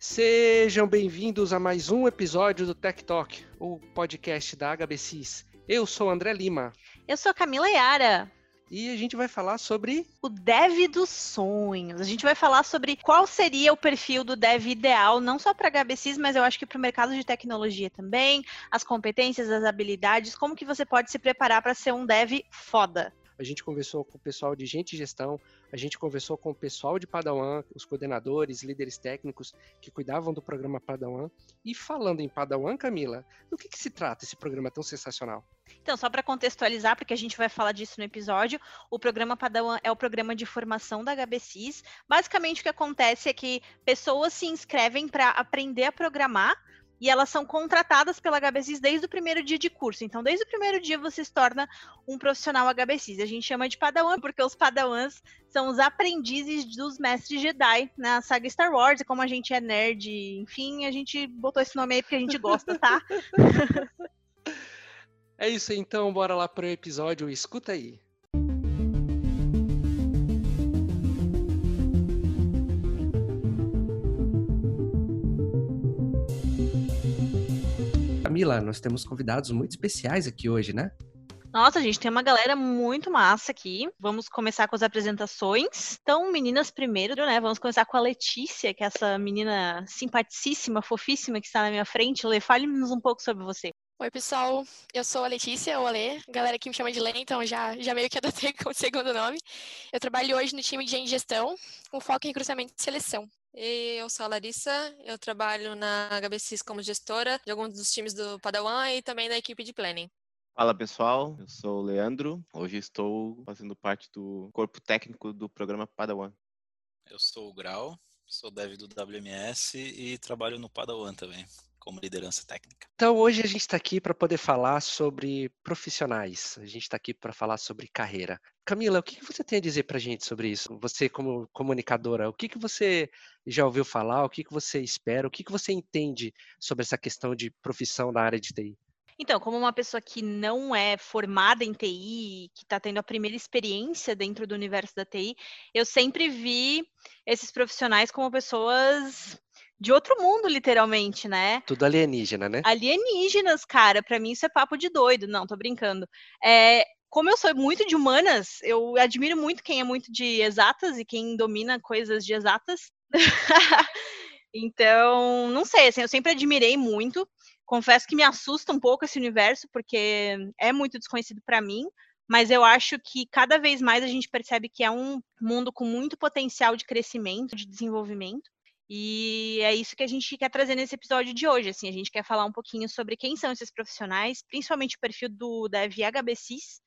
Sejam bem-vindos a mais um episódio do Tech Talk, o podcast da HBCs. Eu sou André Lima. Eu sou Camila Yara. E a gente vai falar sobre o dev dos sonhos. A gente vai falar sobre qual seria o perfil do dev ideal, não só para HBCs, mas eu acho que para o mercado de tecnologia também, as competências, as habilidades, como que você pode se preparar para ser um dev foda a gente conversou com o pessoal de gente e gestão, a gente conversou com o pessoal de Padawan, os coordenadores, líderes técnicos que cuidavam do programa Padawan. E falando em Padawan, Camila, do que, que se trata esse programa tão sensacional? Então, só para contextualizar, porque a gente vai falar disso no episódio, o programa Padawan é o programa de formação da HBCs. Basicamente, o que acontece é que pessoas se inscrevem para aprender a programar e elas são contratadas pela HBCs desde o primeiro dia de curso. Então, desde o primeiro dia você se torna um profissional HBCs. A gente chama de Padawan porque os Padawans são os aprendizes dos mestres Jedi na saga Star Wars. E como a gente é nerd, enfim, a gente botou esse nome aí porque a gente gosta, tá? é isso, então, bora lá para o episódio. Escuta aí. Camila, nós temos convidados muito especiais aqui hoje, né? Nossa, gente, tem uma galera muito massa aqui. Vamos começar com as apresentações. Então, meninas primeiro, né? Vamos começar com a Letícia, que é essa menina simpaticíssima, fofíssima que está na minha frente. Lê, fale-nos um pouco sobre você. Oi, pessoal. Eu sou a Letícia, ou Alê. A galera aqui me chama de Lê, então já, já meio que adotei como segundo nome. Eu trabalho hoje no time de gestão, com foco em recrutamento e seleção. E eu sou a Larissa, eu trabalho na HBCs como gestora de alguns dos times do Padawan e também da equipe de planning. Fala pessoal, eu sou o Leandro. Hoje estou fazendo parte do corpo técnico do programa Padawan. Eu sou o Grau, sou dev do WMS e trabalho no Padawan também como liderança técnica. Então, hoje a gente está aqui para poder falar sobre profissionais, a gente está aqui para falar sobre carreira. Camila, o que você tem a dizer para a gente sobre isso? Você, como comunicadora, o que, você já ouviu falar, o que, você espera, o que, que você entende sobre essa questão de profissão na área de TI? Então, como uma pessoa que não é formada em TI, que está tendo a primeira experiência dentro do universo da TI, eu sempre vi esses profissionais como pessoas de outro mundo, literalmente, né? Tudo alienígena, né? Alienígenas, cara. Para mim isso é papo de doido. Não, tô brincando. É, como eu sou muito de humanas, eu admiro muito quem é muito de exatas e quem domina coisas de exatas. então, não sei, assim, eu sempre admirei muito. Confesso que me assusta um pouco esse universo, porque é muito desconhecido para mim, mas eu acho que cada vez mais a gente percebe que é um mundo com muito potencial de crescimento, de desenvolvimento. E é isso que a gente quer trazer nesse episódio de hoje. Assim, a gente quer falar um pouquinho sobre quem são esses profissionais, principalmente o perfil do Dev HBCs,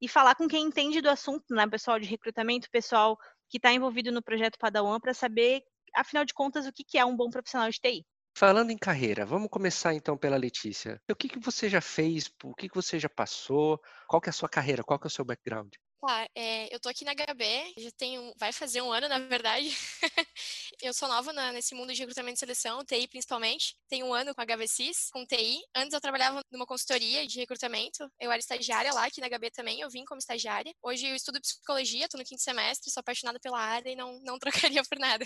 e falar com quem entende do assunto, né? Pessoal de recrutamento, pessoal que está envolvido no projeto Padawan, para saber, afinal de contas, o que é um bom profissional de TI. Falando em carreira, vamos começar então pela Letícia. O que, que você já fez? O que, que você já passou? Qual que é a sua carreira? Qual que é o seu background? Tá, é, eu tô aqui na HB, já tenho, vai fazer um ano, na verdade. eu sou nova na, nesse mundo de recrutamento e seleção, TI principalmente. Tenho um ano com a HBCs, com TI. Antes eu trabalhava numa consultoria de recrutamento. Eu era estagiária lá, aqui na HB também, eu vim como estagiária. Hoje eu estudo psicologia, tô no quinto semestre, sou apaixonada pela área e não, não trocaria por nada.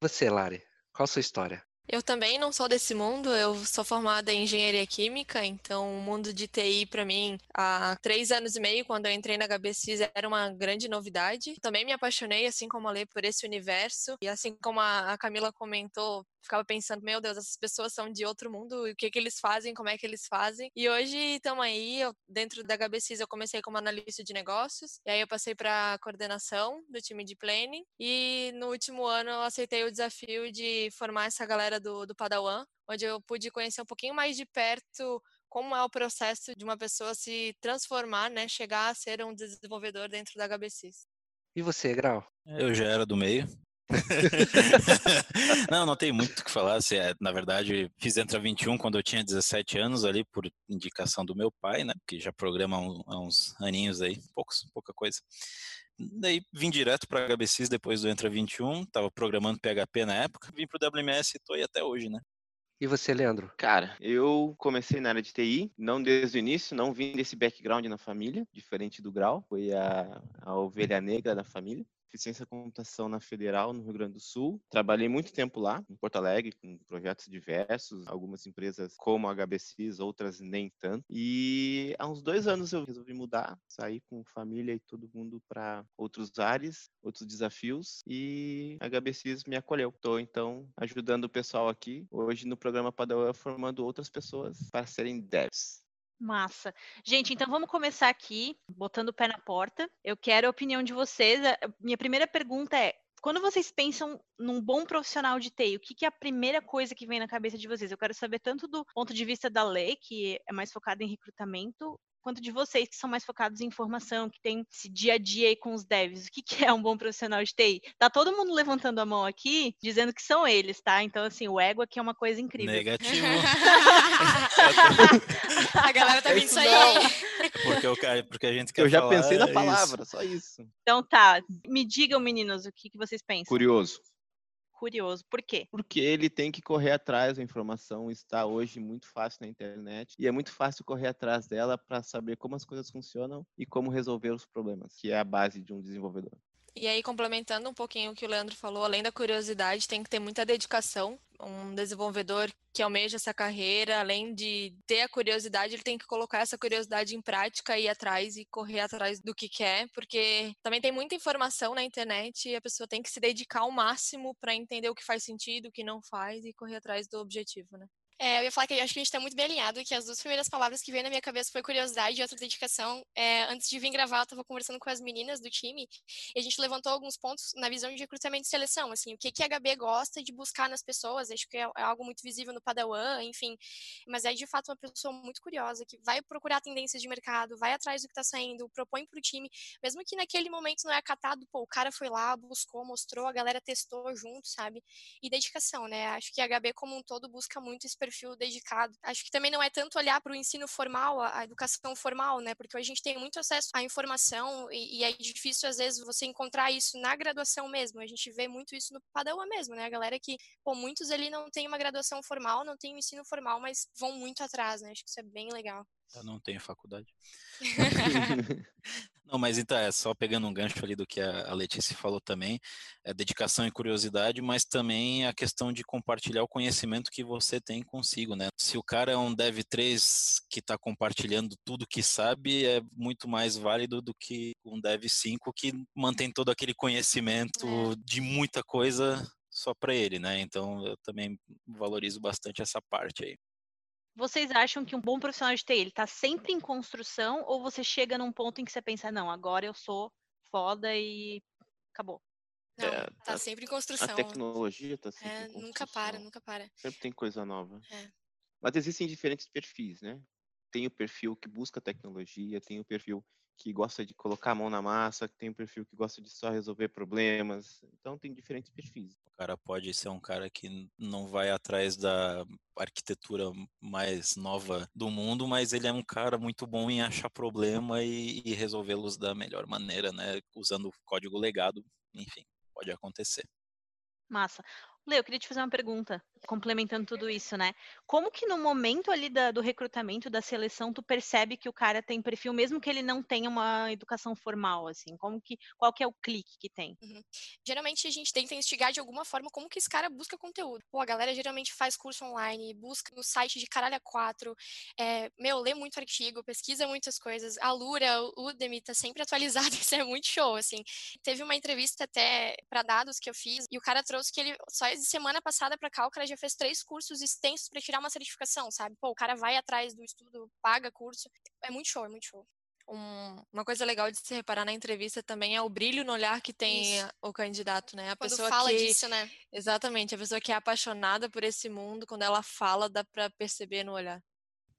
Você, Lari, qual a sua história? Eu também não sou desse mundo, eu sou formada em engenharia química, então o mundo de TI para mim, há três anos e meio, quando eu entrei na HBCs, era uma grande novidade. Também me apaixonei, assim como a Lê, por esse universo, e assim como a Camila comentou, ficava pensando, meu Deus, essas pessoas são de outro mundo, o que que eles fazem, como é que eles fazem. E hoje estamos aí, eu, dentro da HBCs eu comecei como analista de negócios, e aí eu passei para coordenação do time de planning, e no último ano eu aceitei o desafio de formar essa galera do, do Padawan, onde eu pude conhecer um pouquinho mais de perto como é o processo de uma pessoa se transformar, né, chegar a ser um desenvolvedor dentro da HBCs. E você, Grau? Eu já era do meio, não, não tem muito o que falar. Assim, é, na verdade, fiz Entra 21 quando eu tinha 17 anos, ali por indicação do meu pai, né? Que já programa há uns aninhos aí, poucos, pouca coisa. Daí vim direto para HBCs depois do Entra 21, estava programando PHP na época, vim para o WMS e estou aí até hoje, né? E você, Leandro? Cara, eu comecei na área de TI, não desde o início, não vim desse background na família, diferente do Grau, foi a, a ovelha negra da família. Fiz ciência da computação na Federal, no Rio Grande do Sul. Trabalhei muito tempo lá, em Porto Alegre, com projetos diversos, algumas empresas como a HBCs, outras nem tanto. E há uns dois anos eu resolvi mudar, sair com família e todo mundo para outros ares, outros desafios. E a HBCs me acolheu. Estou, então, ajudando o pessoal aqui, hoje no programa Padawan, formando outras pessoas para serem devs. Massa. Gente, então vamos começar aqui, botando o pé na porta. Eu quero a opinião de vocês. Minha primeira pergunta é: quando vocês pensam num bom profissional de TI, o que, que, é a primeira coisa que vem na cabeça de vocês? Eu quero saber tanto do ponto de vista da lei, que é mais focada em recrutamento, quanto de vocês que são mais focados em informação, que tem esse dia a dia aí com os devs. O que, que é um bom profissional de TI? Tá todo mundo levantando a mão aqui, dizendo que são eles, tá? Então, assim, o ego aqui é uma coisa incrível. Negativo. a galera tá vindo isso aí. Porque, eu, porque a gente quer Eu já falar pensei na isso. palavra, só isso. Então tá, me digam, meninos, o que, que vocês pensam. Curioso. Curioso. Por quê? Porque ele tem que correr atrás da informação, está hoje muito fácil na internet e é muito fácil correr atrás dela para saber como as coisas funcionam e como resolver os problemas, que é a base de um desenvolvedor. E aí, complementando um pouquinho o que o Leandro falou, além da curiosidade, tem que ter muita dedicação. Um desenvolvedor que almeja essa carreira, além de ter a curiosidade, ele tem que colocar essa curiosidade em prática e ir atrás e correr atrás do que quer, porque também tem muita informação na internet e a pessoa tem que se dedicar ao máximo para entender o que faz sentido, o que não faz e correr atrás do objetivo, né? É, eu ia falar que acho que a gente está muito bem alinhado, que as duas primeiras palavras que veio na minha cabeça foi curiosidade e outra dedicação. É, antes de vir gravar, eu estava conversando com as meninas do time e a gente levantou alguns pontos na visão de recrutamento e seleção, assim, o que, que a HB gosta de buscar nas pessoas, acho que é, é algo muito visível no Padawan, enfim, mas é de fato uma pessoa muito curiosa, que vai procurar tendências de mercado, vai atrás do que está saindo, propõe para o time, mesmo que naquele momento não é acatado, pô, o cara foi lá, buscou, mostrou, a galera testou junto, sabe? E dedicação, né? Acho que a HB como um todo busca muito esse dedicado. Acho que também não é tanto olhar para o ensino formal, a, educação formal, né? Porque a gente tem muito acesso à informação e, e, é difícil, às vezes, você encontrar isso na graduação mesmo. A gente vê muito isso no Padawan mesmo, né? A galera que, pô, muitos ali não tem uma graduação formal, não tem um ensino formal, mas vão muito atrás, né? Acho que isso é bem legal. Eu não tenho faculdade. não, mas então, é só pegando um gancho ali do que a Letícia falou também, é dedicação e curiosidade, mas também a questão de compartilhar o conhecimento que você tem consigo, né? Se o cara é um Dev 3 que está compartilhando tudo que sabe, é muito mais válido do que um Dev 5 que mantém todo aquele conhecimento é. de muita coisa só para ele, né? Então eu também valorizo bastante essa parte aí. Vocês acham que um bom profissional de TI, ele tá sempre em construção ou você chega num ponto em que você pensa, não, agora eu sou foda e acabou? Não, é, tá a, sempre em construção. A tecnologia tá sempre é, em construção. Nunca para, nunca para. Sempre tem coisa nova. É. Mas existem diferentes perfis, né? Tem o perfil que busca tecnologia, tem o perfil que gosta de colocar a mão na massa, tem o perfil que gosta de só resolver problemas. Então tem diferentes perfis cara pode ser um cara que não vai atrás da arquitetura mais nova do mundo, mas ele é um cara muito bom em achar problema e, e resolvê-los da melhor maneira, né? Usando código legado, enfim, pode acontecer. Massa. Lê, eu queria te fazer uma pergunta, complementando tudo isso, né? Como que no momento ali da, do recrutamento, da seleção, tu percebe que o cara tem perfil, mesmo que ele não tenha uma educação formal, assim? Como que, qual que é o clique que tem? Uhum. Geralmente a gente tenta investigar de alguma forma como que esse cara busca conteúdo. Pô, a galera geralmente faz curso online, busca no site de caralho 4, é, meu, lê muito artigo, pesquisa muitas coisas. A Lura, o Udemy tá sempre atualizado, isso é muito show, assim. Teve uma entrevista até para dados que eu fiz e o cara trouxe que ele só de semana passada para cá, o cara já fez três cursos extensos para tirar uma certificação, sabe? Pô, o cara vai atrás do estudo, paga curso. É muito show, é muito show. Um, uma coisa legal de se reparar na entrevista também é o brilho no olhar que tem Isso. o candidato, né? A quando pessoa fala que, disso, né? Exatamente, a pessoa que é apaixonada por esse mundo, quando ela fala, dá para perceber no olhar.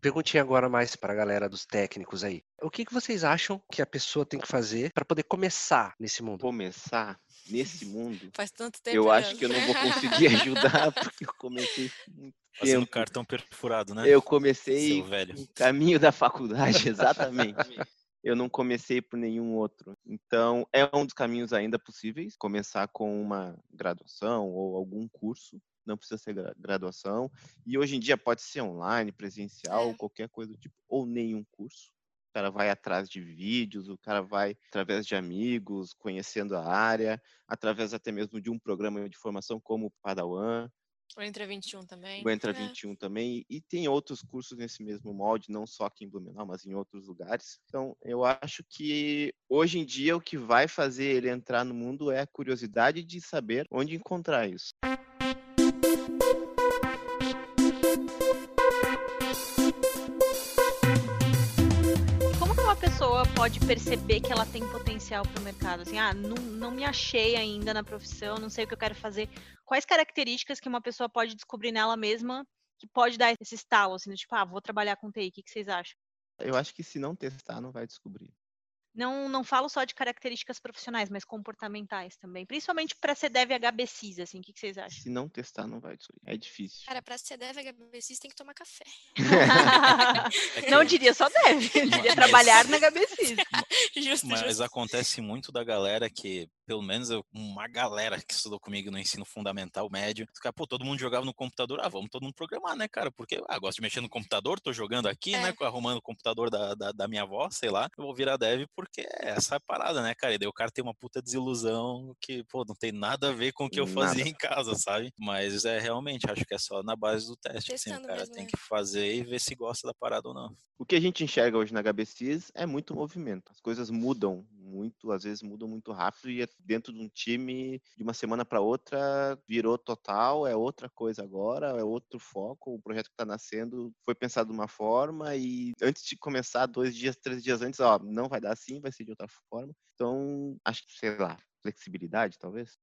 Perguntinha agora mais para a galera dos técnicos aí. O que, que vocês acham que a pessoa tem que fazer para poder começar nesse mundo? Começar nesse mundo? Faz tanto tempo. Eu acho que eu não vou conseguir ajudar porque eu comecei muito Fazendo tempo. cartão perfurado, né? Eu comecei no caminho da faculdade, exatamente. eu não comecei por nenhum outro. Então, é um dos caminhos ainda possíveis, começar com uma graduação ou algum curso não precisa ser graduação. E hoje em dia pode ser online, presencial, é. qualquer coisa do tipo, ou nenhum curso. O cara vai atrás de vídeos, o cara vai através de amigos, conhecendo a área, através até mesmo de um programa de formação como o Padawan. O Entra 21 também. O Entra É. 21 também. E tem outros cursos nesse mesmo molde, não só aqui em Blumenau, mas em outros lugares. Então, eu acho que hoje em dia o que vai fazer ele entrar no mundo é a curiosidade de saber onde encontrar isso. Pode perceber que ela tem potencial para o mercado? Assim, ah, não, não me achei ainda na profissão, não sei o que eu quero fazer. Quais características que uma pessoa pode descobrir nela mesma que pode dar esse estalo, assim, tipo, ah, vou trabalhar com TI, o que, que vocês acham? Eu acho que se não testar, não vai descobrir. Não, não falo só de características profissionais, mas comportamentais também. Principalmente para ser dev HBCs, assim, o que, que vocês acham? Se não testar, não vai descobrir. É difícil. Cara, pra ser dev HBC, tem que tomar café. É não diria só dev, eu diria Mas- trabalhar na HBCs. Justo, Mas justo. acontece muito da galera que, pelo menos eu- uma galera que estudou comigo no ensino fundamental, médio, os caras, pô, todo mundo jogava no computador, ah, vamos todo mundo programar, né, cara? Porque, ah, gosto de mexer no computador, tô jogando aqui, É. né, arrumando o computador da, da, da minha avó, sei lá, eu vou virar dev porque é essa parada, né, cara? E daí o cara tem uma puta desilusão que, pô, não tem nada a ver com o que eu fazia Nada. em casa, sabe? Mas é realmente, acho que é só na base do teste, assim, o cara mesmo, tem né? que fazer e ver se gosta da parada ou não. O que a gente enxerga hoje na HBCs é muito movimento. As coisas mudam muito, às vezes mudam muito rápido e é dentro de um time, de uma semana para outra, virou total, é outra coisa agora, é outro foco. O projeto que está nascendo foi pensado de uma forma e antes de começar, dois dias, três dias antes, ó, não vai dar assim, vai ser de outra forma. Então, acho que, sei lá, flexibilidade, talvez.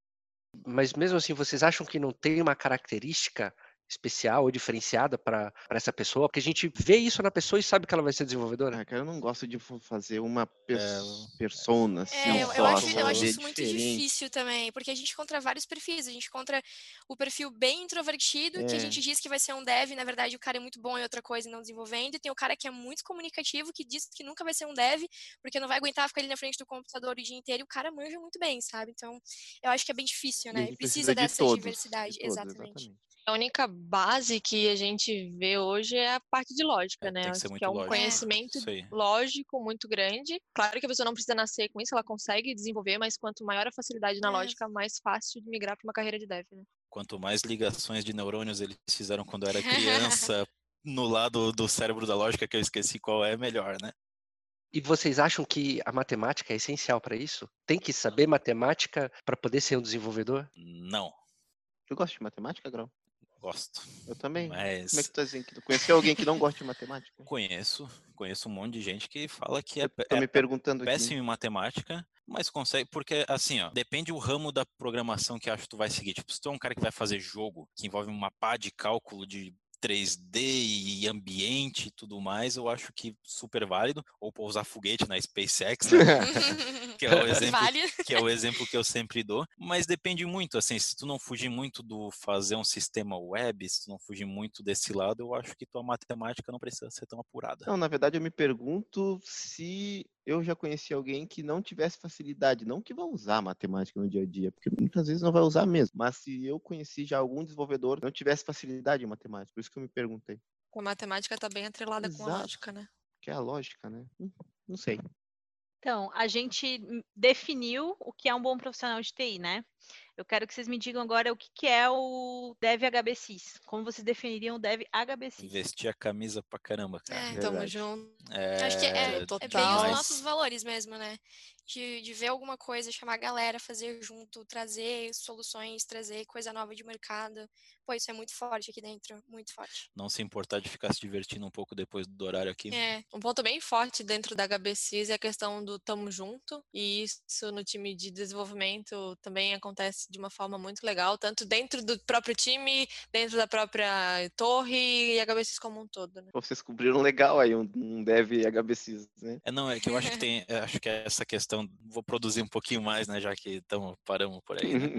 Mas mesmo assim, vocês acham que não tem uma característica especial ou diferenciada para essa pessoa? Porque a gente vê isso na pessoa e sabe que ela vai ser desenvolvedora. Ah, cara, eu não gosto de fa- fazer uma pers É, persona, assim, É, eu, eu acho, eu acho isso muito diferente. difícil também, porque a gente encontra vários perfis. A gente encontra o perfil bem introvertido, que a É. gente diz que vai ser um dev, e na verdade o cara é muito bom em outra coisa e não desenvolvendo. E tem o cara que é muito comunicativo, que diz que nunca vai ser um dev, porque não vai aguentar ficar ali na frente do computador o dia inteiro, e o cara manja muito bem, sabe? Então, eu acho que é bem difícil, né? gente Precisa de dessa todos, de diversidade. todos, exatamente. A única base que a gente vê hoje é a parte de lógica, É, né? tem que ser que muito é um lógico. conhecimento aí. lógico muito grande. Claro que a pessoa não precisa nascer com isso, ela consegue desenvolver, mas quanto maior a facilidade na É. lógica, mais fácil de migrar para uma carreira de dev, né? Quanto mais ligações de neurônios eles fizeram quando eu era criança no lado do cérebro da lógica, que eu esqueci qual é, melhor, né? E vocês acham que a matemática é essencial para isso? Tem que saber matemática para poder ser um desenvolvedor? Não, Tu gosta de matemática, Grau? Gosto. Eu também. Mas Como é que tu tá dizendo conheceu alguém que não gosta de matemática? conheço, conheço um monte de gente que fala que é, é me perguntando aqui. péssimo em matemática, mas consegue, porque assim, ó, depende o ramo da programação que acho que tu vai seguir. Tipo, se tu é um cara que vai fazer jogo, que envolve uma pá de cálculo de 3D e ambiente e tudo mais, eu acho que super válido. Ou pousar foguete na SpaceX, né? que é o exemplo vale. que é o exemplo que eu sempre dou, mas depende muito, assim, se tu não fugir muito do fazer um sistema web, se tu não fugir muito desse lado, eu acho que tua matemática não precisa ser tão apurada. Não, na verdade eu me pergunto se eu já conheci alguém que não tivesse facilidade, não que vai usar matemática no dia a dia, porque muitas vezes não vai usar mesmo, mas se eu conheci já algum desenvolvedor que não tivesse facilidade em matemática, por isso que eu me perguntei, A matemática está bem atrelada com a Exato. lógica, né? que é a lógica, né? Hum, Não sei. Então, a gente hum, definiu o que é um bom profissional de TI, né? Eu quero que vocês me digam agora o que, que é o Dev HBCs. Como vocês definiriam o Dev HBCs? Vestir a camisa pra caramba, cara. É. Tamo junto. É, Acho que é, é bem os nossos valores mesmo, né? De, de ver alguma coisa, chamar a galera, fazer junto, trazer soluções, trazer coisa nova de mercado. Pô, isso é muito forte aqui dentro, muito forte. Não se importar de ficar se divertindo um pouco depois do horário aqui. É, Um ponto bem forte dentro da HBCs é a questão do tamo junto, e isso no time de desenvolvimento também acontece de uma forma muito legal, tanto dentro do próprio time, dentro da própria torre e HBCs como um todo, né? Vocês cobriram legal aí um, um dev HBCs, né? É, não, é que eu acho que tem, acho que é essa questão, vou produzir um pouquinho mais, né, já que estamos paramos por aí, né?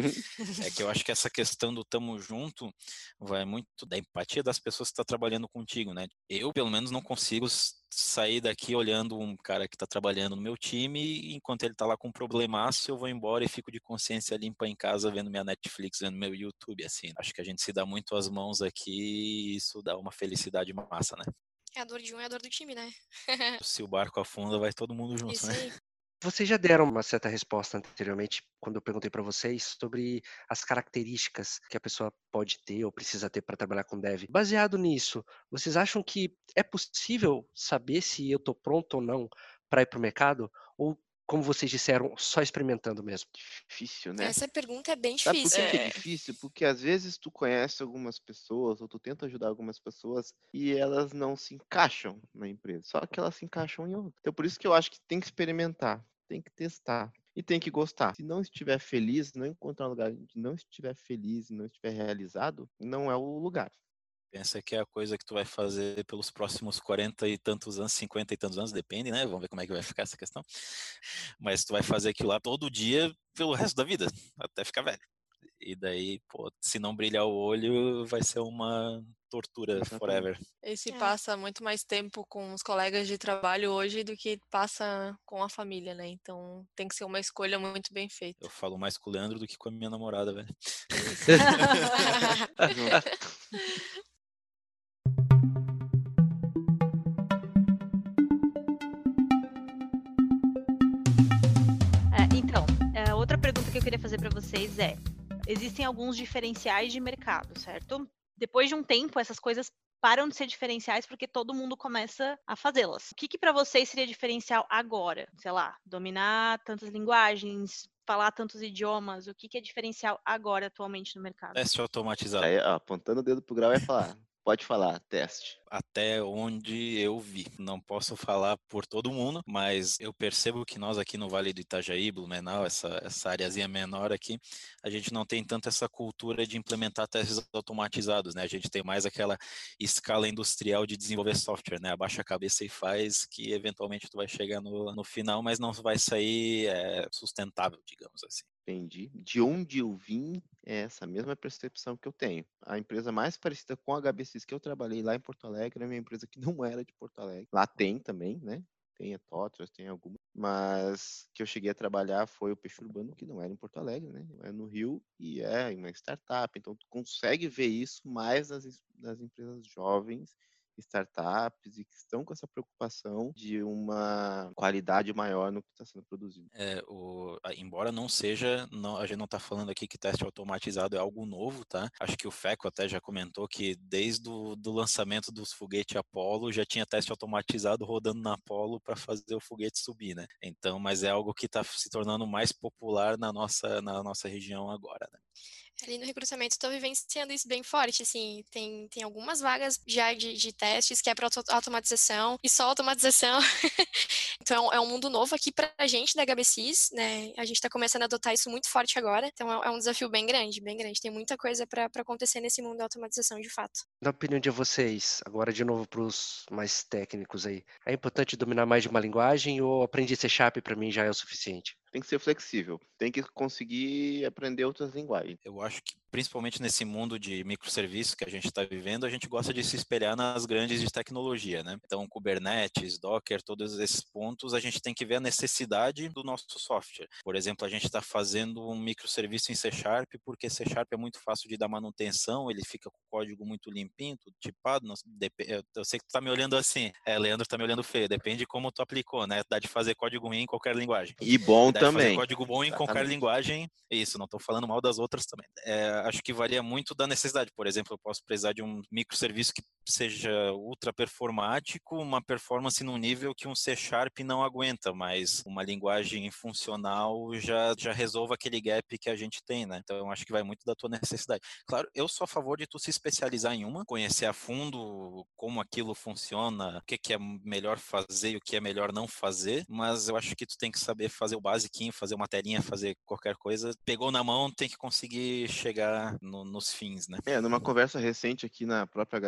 É que eu acho que essa questão do tamo junto vai muito da empatia das pessoas que estão trabalhando contigo, né? Eu, pelo menos, não consigo sair daqui olhando um cara que está trabalhando no meu time e enquanto ele está lá com um problemaço, eu vou embora e fico de consciência limpa em casa vendo minha Netflix, vendo meu YouTube, assim. Acho que a gente se dá muito as mãos aqui e isso dá uma felicidade massa, né? É a dor de um é a dor do time, né? Se o barco afunda, vai todo mundo junto, Isso né? aí. Vocês já deram uma certa resposta anteriormente, quando eu perguntei para vocês sobre as características que a pessoa pode ter ou precisa ter para trabalhar com dev. Baseado nisso, vocês acham que é possível saber se eu estou pronto ou não para ir para o mercado? Ou, como vocês disseram, só experimentando mesmo? Difícil, né? Essa pergunta é bem Sabe por difícil. que, que é É. difícil? Porque às vezes tu conhece algumas pessoas, ou tu tenta ajudar algumas pessoas, e elas não se encaixam na empresa. Só que elas se encaixam em outra. Então por isso que eu acho que tem que experimentar, tem que testar. E tem que gostar. Se não estiver feliz, não encontrar um lugar onde não estiver feliz e não estiver realizado, não é o lugar. Pensa que é a coisa que tu vai fazer pelos próximos 40 e tantos anos, 50 e tantos anos, depende, né? Vamos ver como é que vai ficar essa questão. Mas tu vai fazer aquilo lá todo dia pelo resto da vida, até ficar velho. E daí, pô, se não brilhar o olho, vai ser uma tortura forever. E se É. passa muito mais tempo com os colegas de trabalho hoje do que passa com a família, né? Então tem que ser uma escolha muito bem feita. Eu falo mais com o Leandro do que com a minha namorada, velho. eu queria fazer para vocês é: existem alguns diferenciais de mercado, certo? Depois de um tempo, essas coisas param de ser diferenciais porque todo mundo começa a fazê-las. O que, que para vocês seria diferencial agora? Sei lá, dominar tantas linguagens, falar tantos idiomas. O que, que é diferencial agora, atualmente, no mercado? Teste automatizado. Aí, ó, apontando o dedo pro grau, vai falar. Pode falar, teste. até onde eu vi. Não posso falar por todo mundo, mas eu percebo que nós aqui no Vale do Itajaí, Blumenau, essa, essa areazinha menor aqui, a gente não tem tanto essa cultura de implementar testes automatizados, né? A gente tem mais aquela escala industrial de desenvolver software, né? Abaixa a cabeça e faz, que eventualmente tu vai chegar no, no final, mas não vai sair é, sustentável, digamos assim. Entendi. De onde eu vim, é essa mesma percepção que eu tenho. A empresa mais parecida com a HBCs que eu trabalhei lá em Porto Alegre é uma empresa que não era de Porto Alegre. Lá tem também, né? Tem a Totras, tem alguma. Mas que eu cheguei a trabalhar foi o Peixe Urbano, que não era em Porto Alegre, né? É no Rio e é uma startup. Então, tu consegue ver isso mais nas, nas empresas jovens startups e que estão com essa preocupação de uma qualidade maior no que está sendo produzido. É, o, embora não seja, não, a gente não está falando aqui que teste automatizado é algo novo, tá? Acho que o FECO até já comentou que desde o do lançamento dos foguetes Apollo já tinha teste automatizado rodando na Apollo para fazer o foguete subir, né? Então, mas é algo que está se tornando mais popular na nossa, na nossa região agora, né? Ali no recrutamento estou vivenciando isso bem forte, assim, tem, tem algumas vagas já de, de testes que é para automatização e só automatização. então é um, é um mundo novo aqui para a gente da HBCs, né? A gente está começando a adotar isso muito forte agora, então é, é um desafio bem grande, bem grande. Tem muita coisa para acontecer nesse mundo da automatização de fato. Na opinião de vocês, agora de novo para os mais técnicos aí, é importante dominar mais de uma linguagem ou aprender C Sharp para mim já é o suficiente? Tem que ser flexível, tem que conseguir aprender outras linguagens. Eu acho que, principalmente nesse mundo de microserviços que a gente está vivendo, a gente gosta de se espelhar nas grandes de tecnologia, né? Então, Kubernetes, Docker, todos esses pontos, a gente tem que ver a necessidade do nosso software. Por exemplo, a gente está fazendo um microserviço em C Sharp, porque C Sharp é muito fácil de dar manutenção, ele fica com código muito limpinho, tudo tipado. não- Eu sei que tu tá me olhando assim, é, Leandro tá me olhando feio, depende de como tu aplicou, né? Dá de fazer código ruim em qualquer linguagem. E bom Dá também. código bom em qualquer Exatamente. linguagem. Isso, não estou falando mal das outras também. É, acho que varia muito da necessidade. Por exemplo, eu posso precisar de um microserviço que seja ultra performático, uma performance num nível que um C Sharp não aguenta, mas uma linguagem funcional já, já resolve aquele gap que a gente tem, né? Então, acho que vai muito da tua necessidade. Claro, eu sou a favor de tu se especializar em uma, conhecer a fundo como aquilo funciona, o que, que é melhor fazer e o que é melhor não fazer, mas eu acho que tu tem que saber fazer o basiquinho, fazer uma telinha, fazer qualquer coisa. Pegou na mão, tem que conseguir chegar no- nos fins, né? É, numa conversa recente aqui na própria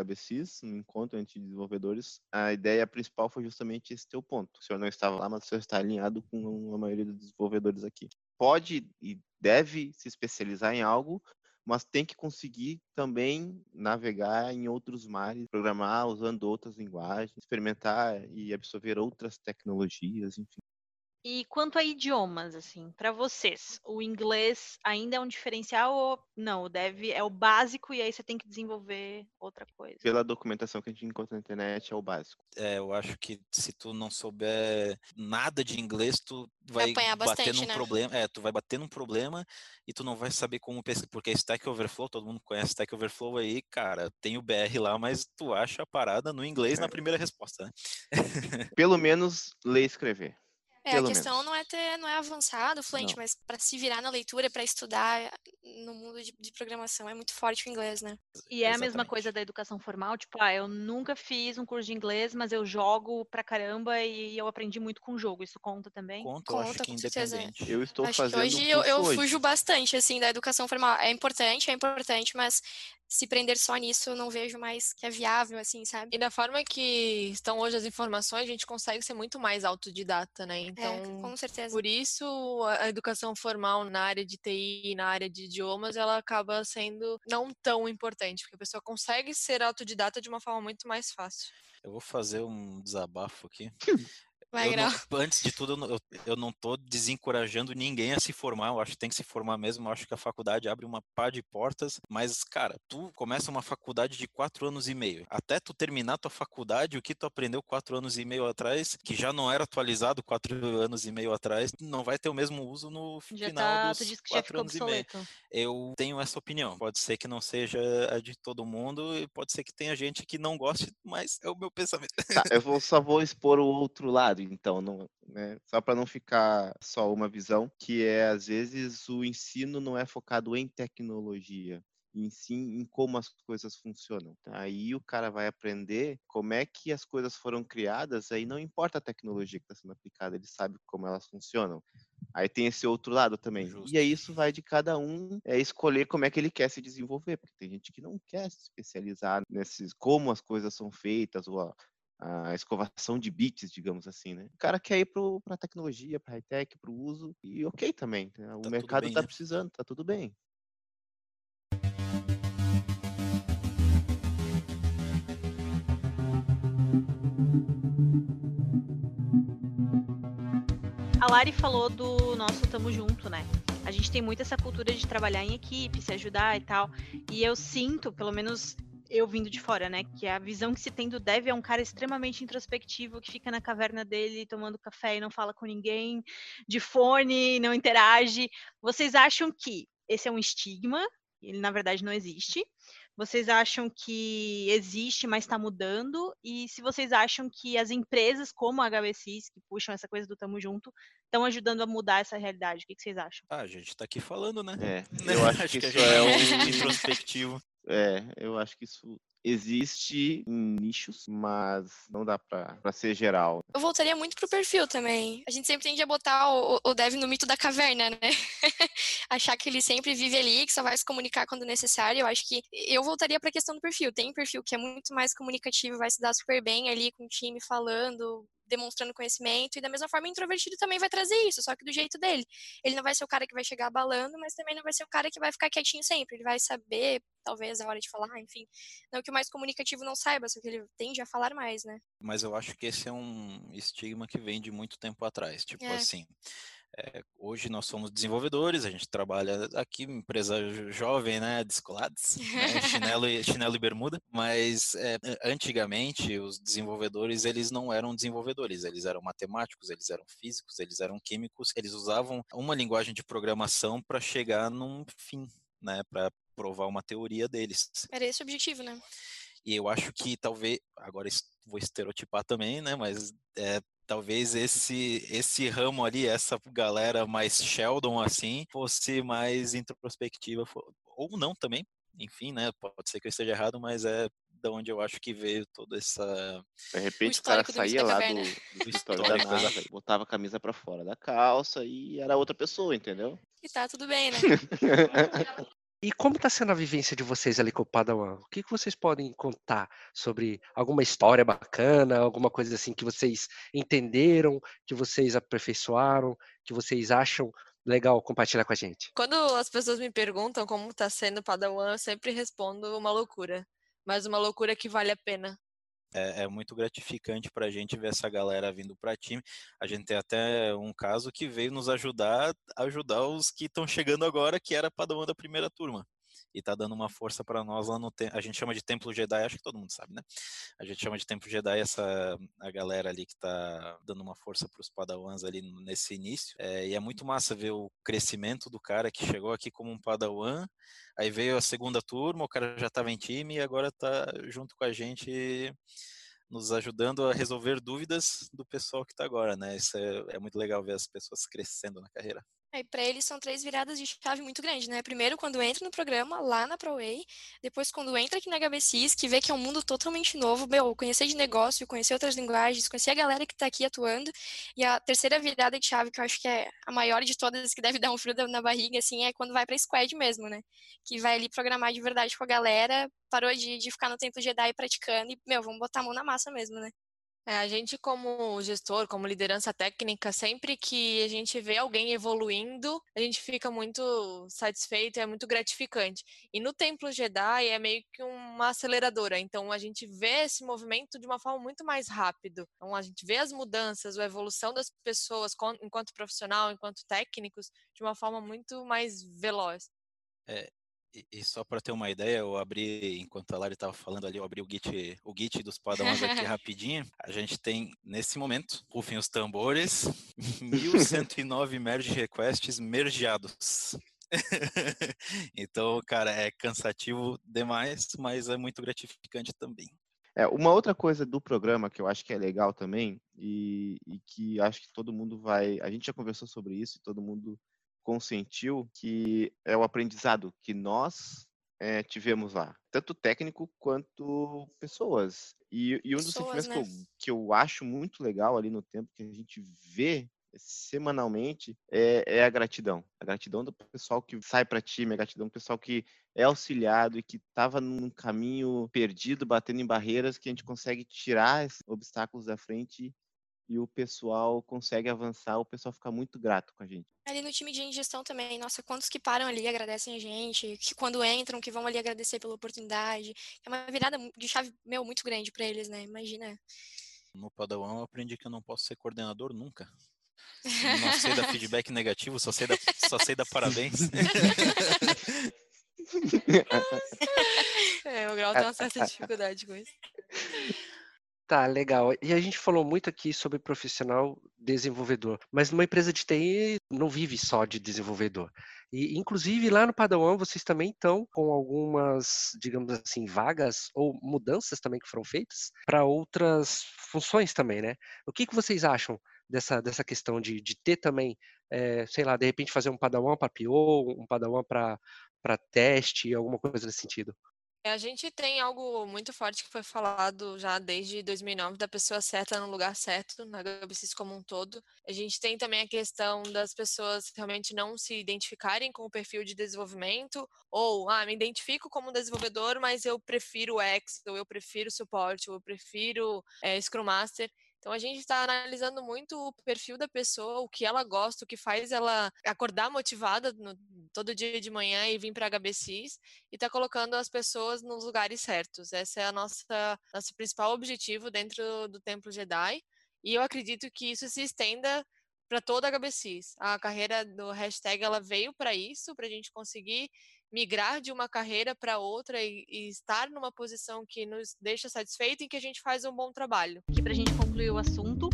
HBCs, no encontro entre desenvolvedores, a ideia principal foi justamente esse teu ponto. O senhor não estava lá, mas o senhor está alinhado com a maioria dos desenvolvedores aqui. Pode e deve se especializar em algo, mas tem que conseguir também navegar em outros mares, programar usando outras linguagens, experimentar e absorver outras tecnologias, enfim. E quanto a idiomas, assim, para vocês, o inglês ainda é um diferencial ou não? O dev é o básico e aí você tem que desenvolver outra coisa? Pela documentação que a gente encontra na internet, é o básico. É, eu acho que se tu não souber nada de inglês, tu vai, Vai bater bastante, num né? problema. É, tu vai bater num problema e tu não vai saber como pesquisar. Porque Stack Overflow, todo mundo conhece Stack Overflow aí, cara, tem o BR lá, mas tu acha a parada no inglês na É. primeira resposta, né? Pelo menos ler e escrever. É, a questão menos. não é ter, não é avançado, fluente, Não. mas para se virar na leitura, para estudar no mundo de, de programação é muito forte o inglês, né? E é a mesma Exatamente. coisa da educação formal, tipo, ah, eu nunca fiz um curso de inglês, mas eu jogo pra caramba e eu aprendi muito com o jogo. Isso conta também? Conta, eu acho Conta, que com certeza. Eu estou Acho que fazendo hoje um eu, eu hoje. fujo bastante, assim, da educação formal. É importante, é importante, mas se prender só nisso, eu não vejo mais que é viável, assim, sabe? E da forma que estão hoje as informações, a gente consegue ser muito mais autodidata, né? É, Então, com certeza. por isso a a educação formal na área de TI, e na área de idiomas, ela acaba sendo não tão importante, porque a pessoa consegue ser autodidata de uma forma muito mais fácil. Eu vou fazer um desabafo aqui. Vai, Eu Grau. não- antes de tudo, eu não, eu, não tô desencorajando ninguém a se formar. Eu acho que tem que se formar mesmo. Eu acho que a faculdade abre uma pá de portas. Mas, cara, tu começa uma faculdade de quatro anos e meio. Até tu terminar tua faculdade, o que tu aprendeu quatro anos e meio atrás, que já não era atualizado quatro anos e meio atrás, não vai ter o mesmo uso no Já final tá, dos tu disse que quatro anos e meio. obsoleto. Eu tenho essa opinião. Pode ser que não seja a de todo mundo e pode ser que tenha gente que não goste, mas é o meu pensamento. Tá, eu vou, só vou expor o outro lado, então, não, né, só para não ficar só uma visão, que é, às vezes, o ensino não é focado em tecnologia, em sim em como as coisas funcionam. Aí o cara vai aprender como é que as coisas foram criadas, aí não importa a tecnologia que está sendo aplicada, ele sabe como elas funcionam. Aí tem esse outro lado também. Justo. E aí isso vai de cada um é, escolher como é que ele quer se desenvolver, porque tem gente que não quer se especializar nesses como as coisas são feitas ou a, a escovação de bits, digamos assim, né? O cara quer ir para a tecnologia, para high-tech, para o uso, e ok também. né? O tudo mercado está né? precisando, tá tudo bem. A Lari falou do nosso Tamo Junto, né? A gente tem muito essa cultura de trabalhar em equipe, se ajudar e tal. E eu sinto, pelo menos eu vindo de fora, né? Que a visão que se tem do Dev é um cara extremamente introspectivo, que fica na caverna dele tomando café e não fala com ninguém, de fone, não interage. Vocês acham que esse é um estigma? Ele na verdade não existe. Vocês acham que existe, mas está mudando? E se vocês acham que as empresas como a HBCs, que puxam essa coisa do Tamo Junto, estão ajudando a mudar essa realidade? O que, que vocês acham? Ah, a gente tá aqui falando, né? É, eu acho, que, a isso é tá um introspectivo. É, eu acho que isso existe em nichos, mas não dá pra ser geral. Eu voltaria muito pro perfil também. A gente sempre tende a botar o, o dev no mito da caverna, né? Achar que ele sempre vive ali, que só vai se comunicar quando necessário. Eu acho que eu voltaria pra questão do perfil. Tem perfil que é muito mais comunicativo, vai se dar super bem ali com o time falando, demonstrando conhecimento, e da mesma forma, introvertido também vai trazer isso, só que do jeito dele. Ele não vai ser o cara que vai chegar abalando, mas também não vai ser o cara que vai ficar quietinho sempre. Ele vai saber, talvez, a hora de falar, enfim. Não que mais comunicativo não saiba, só que ele tende a falar mais, né? Mas eu acho que esse é um estigma que vem de muito tempo atrás. Tipo É. assim, é, hoje nós somos desenvolvedores, a gente trabalha aqui, empresa jo- jovem, né, descolados, né, chinelo, e, chinelo e bermuda, mas é, antigamente os desenvolvedores, eles não eram desenvolvedores, eles eram matemáticos, eles eram físicos, eles eram químicos, eles usavam uma linguagem de programação para chegar num fim, né, para provar uma teoria deles. Era esse o objetivo, né? E eu acho que talvez, agora vou estereotipar também, né? Mas é, talvez esse esse ramo ali, essa galera mais Sheldon assim, fosse mais introspectiva, ou não também. Enfim, né? Pode ser que eu esteja errado, mas é da onde eu acho que veio toda essa. De repente o, cara do mito saía da lá do, do da histórico, NASA, exato. botava a camisa pra fora da calça e era outra pessoa, entendeu? E tá tudo bem, né? E como está sendo a vivência de vocês ali com o Padawan? O que, que vocês podem contar sobre alguma história bacana, alguma coisa assim que vocês entenderam, que vocês aperfeiçoaram, que vocês acham legal compartilhar com a gente? Quando as pessoas me perguntam como tá sendo Padawan, eu sempre respondo uma loucura. Mas uma loucura que vale a pena. É, é muito gratificante para a gente ver essa galera vindo para time. A gente tem até um caso que veio nos ajudar, ajudar os que estão chegando agora, que era para da primeira turma e tá dando uma força para nós lá no a gente chama de Templo Jedi, acho que todo mundo sabe, né? A gente chama de Templo Jedi essa a galera ali que tá dando uma força para os Padawans ali nesse início. É, e é muito massa ver o crescimento do cara que chegou aqui como um Padawan, aí veio a segunda turma, o cara já estava em time e agora tá junto com a gente nos ajudando a resolver dúvidas do pessoal que está agora, né? Isso é, é muito legal ver as pessoas crescendo na carreira. É, para eles são três viradas de chave muito grandes, né? Primeiro, quando entra no programa, lá na ProWay. Depois, quando entra aqui na HBCs, que vê que é um mundo totalmente novo. Meu, conhecer de negócio, conhecer outras linguagens, conhecer a galera que está aqui atuando. E a terceira virada de chave, que eu acho que é a maior de todas, que deve dar um frio na barriga, assim, é quando vai pra Squad mesmo, né? Que vai ali programar de verdade com a galera, parou de, de ficar no Templo Jedi praticando e, meu, vamos botar a mão na massa mesmo, né? É, a gente, como gestor, como liderança técnica, sempre que a gente vê alguém evoluindo, a gente fica muito satisfeito, é muito gratificante. E no Templo Jedi é meio que uma aceleradora, então a gente vê esse movimento de uma forma muito mais rápido. Então a gente vê as mudanças, a evolução das pessoas enquanto profissional, enquanto técnicos, de uma forma muito mais veloz. É, e, só para ter uma ideia, eu abri, enquanto a Lari estava falando ali, eu abri o Git, o Git dos Padawans aqui rapidinho. A gente tem, nesse momento, rufem os tambores, 1109 merge requests mergeados. então, cara, é cansativo demais, mas é muito gratificante também. É, uma outra coisa do programa que eu acho que é legal também, e, e que acho que todo mundo vai. A gente já conversou sobre isso, e todo mundo consentiu que é o aprendizado que nós é, tivemos lá, tanto técnico quanto pessoas. E, e um dos sentimentos né? que, eu, que eu acho muito legal ali no tempo que a gente vê semanalmente é, é, a gratidão. A gratidão do pessoal que sai para time, a gratidão do pessoal que é auxiliado e que estava num caminho perdido, batendo em barreiras, que a gente consegue tirar esses obstáculos da frente e o pessoal consegue avançar, o pessoal fica muito grato com a gente. Ali no time de gestão também, nossa, quantos que param ali agradecem a gente, que quando entram, que vão ali agradecer pela oportunidade. É uma virada de chave, meu, muito grande para eles, né? Imagina. No Padawan eu aprendi que eu não posso ser coordenador nunca. Não sei dar feedback negativo, só sei dar, só sei dar parabéns. é, o Grau tem uma certa dificuldade com isso. Tá, legal. E a gente falou muito aqui sobre profissional desenvolvedor, mas numa empresa de TI não vive só de desenvolvedor. E, inclusive, lá no Padawan, vocês também estão com algumas, digamos assim, vagas ou mudanças também que foram feitas para outras funções também, né? O que, que vocês acham dessa, dessa questão de, de ter também, é, sei lá, de repente fazer um Padawan para PO, um Padawan para teste, alguma coisa nesse sentido? É, a gente tem algo muito forte que foi falado já desde 2009 da pessoa certa no lugar certo, na GBCs como um todo. A gente tem também a questão das pessoas realmente não se identificarem com o perfil de desenvolvimento, ou, ah, me identifico como desenvolvedor, mas eu prefiro X, ou eu prefiro suporte, ou eu prefiro é, Scrum Master. Então a gente está analisando muito o perfil da pessoa, o que ela gosta, o que faz ela acordar motivada no, todo dia de manhã e vir para a HBCs e está colocando as pessoas nos lugares certos. Esse é a nossa nosso principal objetivo dentro do Templo Jedi. E eu acredito que isso se estenda para toda a HBCs. A carreira do hashtag ela veio para isso, para a gente conseguir migrar de uma carreira para outra e, e, estar numa posição que nos deixa satisfeito e que a gente faz um bom trabalho. Aqui para a gente concluir o assunto,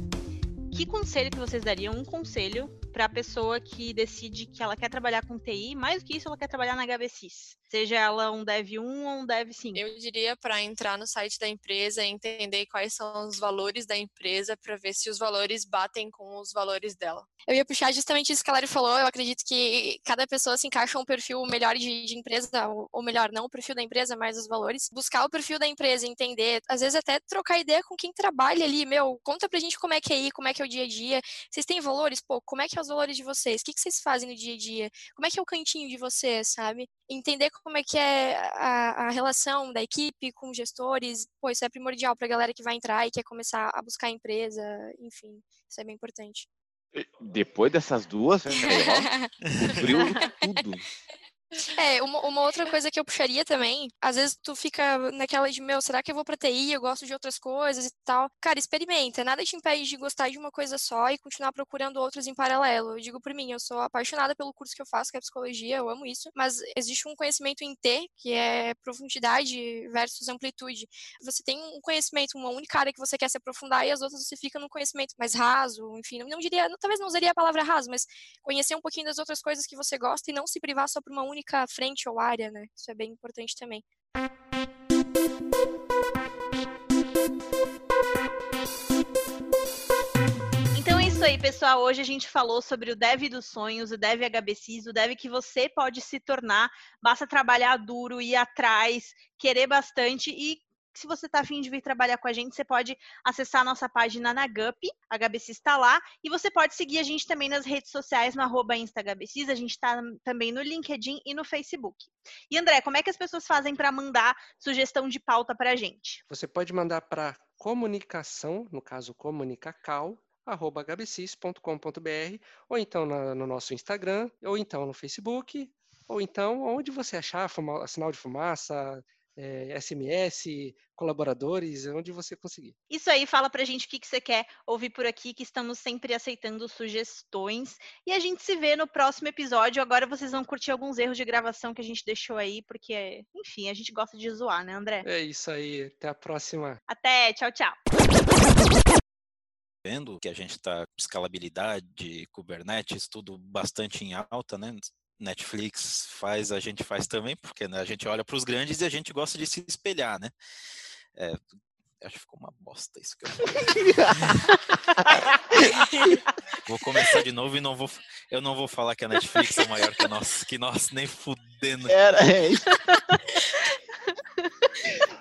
que conselho que vocês dariam? Um conselho para a pessoa que decide que ela quer trabalhar com TI, mais do que isso, ela quer trabalhar na HBCs. Seja ela um Dev 1 ou um Dev 5. Eu diria para entrar no site da empresa e entender quais são os valores da empresa para ver se os valores batem com os valores dela. Eu ia puxar justamente isso que a Lari falou. Eu acredito que cada pessoa se encaixa um perfil melhor de, de empresa, ou melhor, não o perfil da empresa, mas os valores. Buscar o perfil da empresa, entender, às vezes até trocar ideia com quem trabalha ali. Meu, conta pra gente como é que é aí, como é que é o dia a dia. Vocês têm valores? Pô, como é que é os valores de vocês? O que, que vocês fazem no dia a dia? Como é que é o cantinho de vocês, sabe? Entender como é que é a, a relação da equipe com gestores, pô, isso é primordial pra galera que vai entrar e quer começar a buscar a empresa, enfim, isso é bem importante. Depois dessas duas, cobriu tudo. É, uma, uma, outra coisa que eu puxaria também, às vezes tu fica naquela de, meu, será que eu vou pra TI? Eu gosto de outras coisas e tal. Cara, experimenta. Nada te impede de gostar de uma coisa só e continuar procurando outras em paralelo. Eu digo por mim, eu sou apaixonada pelo curso que eu faço, que é psicologia, eu amo isso, mas existe um conhecimento em T, que é profundidade versus amplitude. Você tem um conhecimento, uma única área que você quer se aprofundar e as outras você fica num conhecimento mais raso, enfim, não diria, talvez não usaria a palavra raso, mas conhecer um pouquinho das outras coisas que você gosta e não se privar só por uma única frente ou área, né? Isso é bem importante também. Então é isso aí, pessoal. Hoje a gente falou sobre o Dev dos sonhos, o Dev HBCs, o Dev que você pode se tornar. Basta trabalhar duro, ir atrás, querer bastante e se você está afim de vir trabalhar com a gente, você pode acessar a nossa página na GUP, a HBC está lá, e você pode seguir a gente também nas redes sociais, no arroba InstaHBCs, a gente está também no LinkedIn e no Facebook. E André, como é que as pessoas fazem para mandar sugestão de pauta para a gente? Você pode mandar para comunicação, no caso comunicacal, arroba ou então no nosso Instagram, ou então no Facebook, ou então onde você achar sinal de fumaça, é, eh, SMS, colaboradores, onde você conseguir. Isso aí, fala pra gente o que, que você quer ouvir por aqui, que estamos sempre aceitando sugestões. E a gente se vê no próximo episódio. Agora vocês vão curtir alguns erros de gravação que a gente deixou aí, porque, enfim, a gente gosta de zoar, né, André? É isso aí. Até a próxima. Até, tchau, tchau vendo que a gente está escalabilidade, Kubernetes, tudo bastante em alta, né? Netflix faz, a gente faz também, porque né, a gente olha para os grandes e a gente gosta de se espelhar, né? É, acho que ficou uma bosta isso que eu Vou começar de novo e não vou, eu não vou falar que a Netflix é maior que nós, que nós nem fudendo. Era, é isso.